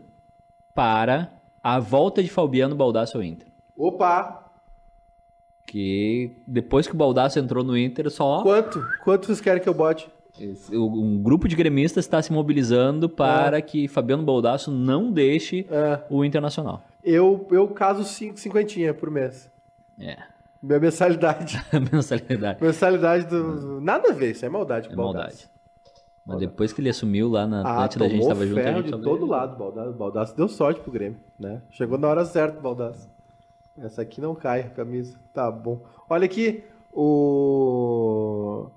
para a volta de Fabiano Baldasso ao Inter. Opa! Que depois que o Baldasso entrou no Inter, só Quanto? Quanto vocês querem que eu bote? um grupo de gremistas está se mobilizando para que Fabiano Baldasso não deixe É, o Internacional. eu, eu caso cinco, cinquentinha por mês. É, Minha mensalidade. a mensalidade. mensalidade do, Nada a ver, isso é maldade. com É maldade. Mas depois que ele assumiu lá na Ah, Atlântida, a gente tava junto, a ferro gente de só todo lado, Baldasso. Baldasso deu sorte pro Grêmio, né? Chegou na hora certa, Baldasso. Essa aqui não cai, a camisa. Tá bom. Olha aqui, o...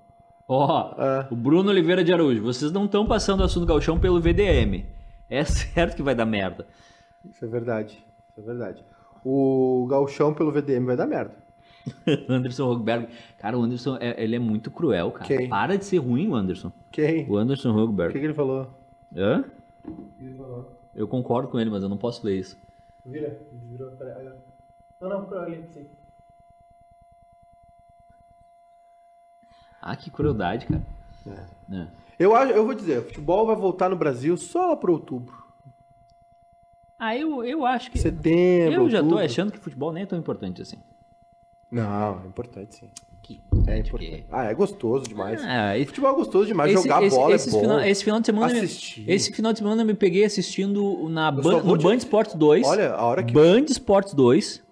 Ó, Ah. o Bruno Oliveira de Araújo, vocês não estão passando o assunto galchão pelo VDM. É certo que vai dar merda. Isso é verdade, isso é verdade. O gauchão pelo VDM vai dar merda. Anderson Rogberg. Cara, o Anderson, é- ele é muito cruel, cara. Quem? Para de ser ruim, o Anderson. Quem? O Anderson O que, Rogberg. que ele falou? Hã? O que ele falou? Eu concordo com ele, mas eu não posso ler isso. Vira, virou, peraí. Não, não, pra ali, sim. Ah, que crueldade, cara. É. Eu, acho, eu vou dizer, o futebol vai voltar no Brasil só lá para outubro. Ah, eu, eu acho que. Setembro, eu já tô achando que futebol nem é tão importante assim. Não, é importante sim. Que É importante importante. Ah, é gostoso demais. Ah, esse, Futebol é gostoso demais, esse, jogar esse- bola é bom. final, esse final de semana. Assistir. Esse final de semana eu me peguei assistindo na vou no te- Band Sports 2. Olha, a hora que... Band Sports 2.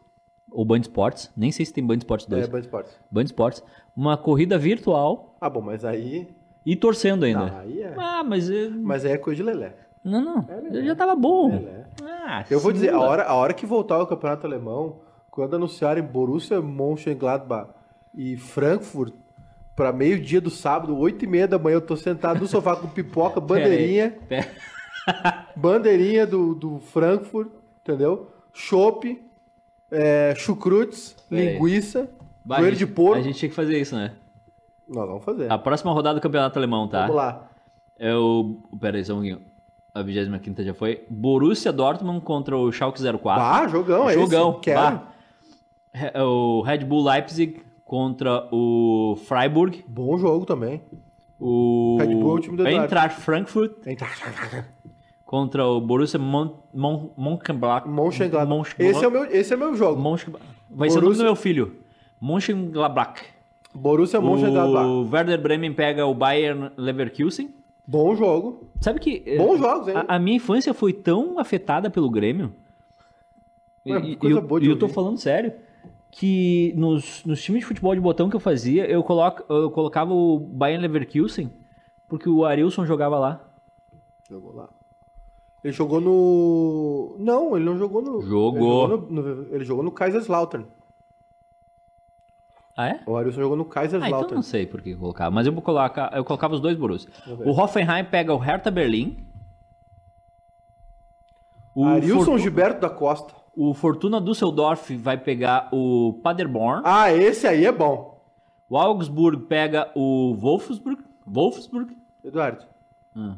Ou Band Sports. Nem sei se tem Band Sports 2. É, Band Esportes. Band Sports. Uma corrida virtual. Ah, bom, mas aí E torcendo ainda. Não, aí é. Ah, mas. eu- Mas aí é coisa de lelé. Não, não. Lelé. já tava bom. Lelé. Ah, Eu vou dizer, a hora, a hora que voltar o campeonato alemão, quando anunciarem Borussia Mönchengladbach e Frankfurt pra meio-dia do sábado, 8 e meia da manhã, eu tô sentado no sofá com pipoca, Pera aí. bandeirinha, Pera- bandeirinha do, do Frankfurt, entendeu? Chopp, é, chucrutes, Pera linguiça, gente- de porco. A gente tinha que fazer isso, né? Nós vamos fazer. A próxima rodada do campeonato alemão, tá? Vamos lá. É o. Pera aí, só um pouquinho. A 25 já foi. Borussia Dortmund contra o Schalke 04. Bah, jogão, é Jogão. esse. Bah. É O Red Bull Leipzig contra o Freiburg. Bom jogo também. O Red Bull é o time do Eduardo. Eintracht Frankfurt contra o Borussia Mönchengladbach. Mönchengladbach. Esse é o meu, esse é meu jogo. Mönchengladbach. Vai ser o nome do meu filho. Mönchengladbach. Borussia Mönchengladbach. O Werder Bremen pega o Bayern Leverkusen. Bom jogo. Sabe que. eh, Bons jogos, hein? A, a minha infância foi tão afetada pelo Grêmio. Ué, e- coisa eu, boa de e eu tô falando sério. Que nos, nos times de futebol de botão que eu fazia, eu, coloco, eu colocava o Bayern Leverkusen, porque o Arilson jogava lá. Jogou lá. Ele jogou no. Não, ele não jogou no. Jogou. Ele jogou no, no- ele jogou no Kaiserslautern. Ah, é? O Arilson jogou no Ah, então Kaiserslautern. não sei por que eu colocava. Mas eu vou colocar. Eu colocava os dois Borussia. O Hoffenheim pega o Hertha Berlim. O, Arilson Fortu- Gilberto da Costa. o Fortuna Düsseldorf vai pegar o Paderborn. Ah, esse aí é bom. O Augsburg pega o Wolfsburg. Wolfsburg? Eduardo. Ah.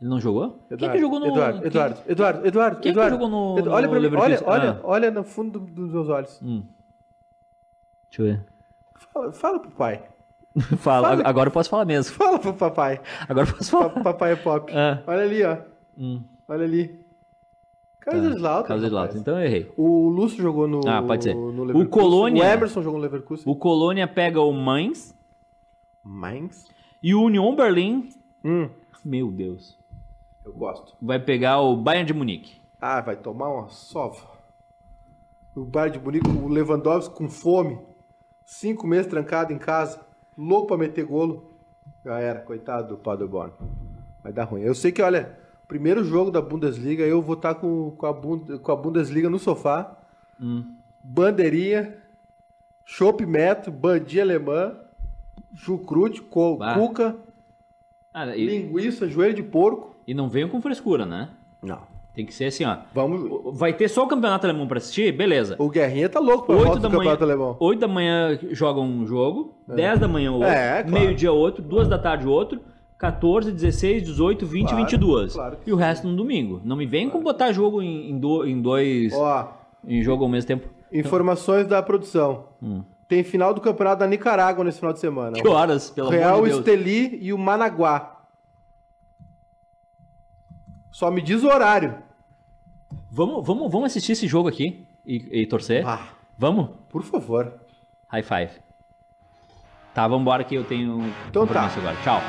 Ele não jogou? Quem Eduardo, que jogou no. Eduardo, quem- Eduardo, Eduardo, Eduardo, quem que Eduardo. jogou no- Edu- Olha no mim, olha, olha, Ah. olha no fundo do- dos meus olhos. Hum. Deixa eu ver. Fala, fala pro pai. Fala, Fala. agora eu posso falar mesmo. Fala pro papai. Agora eu posso falar. Pa- papai é pop. Ah. Olha ali, ó. Hum. Olha ali. Kaiserslautern. Kaiserslautern, rapaz. então eu errei. O Lúcio jogou no. Ah, pode ser. O. Colônia- O Emerson jogou no Leverkusen. O Colônia pega o Mainz. Mainz. E o Union Berlin. Hum, Meu Deus. eu gosto. Vai pegar o Bayern de Munique. Ah, vai tomar uma sova. O Bayern de Munique, o Lewandowski com fome. Cinco meses trancado em casa. Louco pra meter golo. Já era, coitado do Paderborn. Vai dar ruim. Eu sei que, olha, primeiro jogo da Bundesliga, eu vou estar com, com, a, Bund- com a Bundesliga no sofá. Hum. Bandeirinha, chopp metro, bandinha alemã, chucrute, co- Bah. cuca, Ah, e, linguiça, joelho de porco. e não venham com frescura, né? Não. Tem que ser assim, ó. Vamos. Vai ter só o campeonato alemão pra assistir? Beleza. O Guerrinha tá louco pra 8 volta da, do manhã, campeonato alemão. 8 da manhã joga um jogo, 10 da manhã outro, É, claro. meio-dia outro, 2 da tarde outro, 14, 16, 18, 20 Claro, 22. claro e o resto no domingo. Não me vem com botar jogo em, do- em dois Ó, em jogo ao mesmo tempo. informações da produção. Tem final do campeonato da Nicarágua nesse final de semana. Hum. Que horas, pelo Real amor de Deus. Esteli e o Managuá. Só me diz o horário. Vamos, vamos, vamos assistir esse jogo aqui e, e torcer? Ah, Vamos? por favor. High five. Tá, vamos embora que eu tenho um Então tá. compromisso agora. Tchau.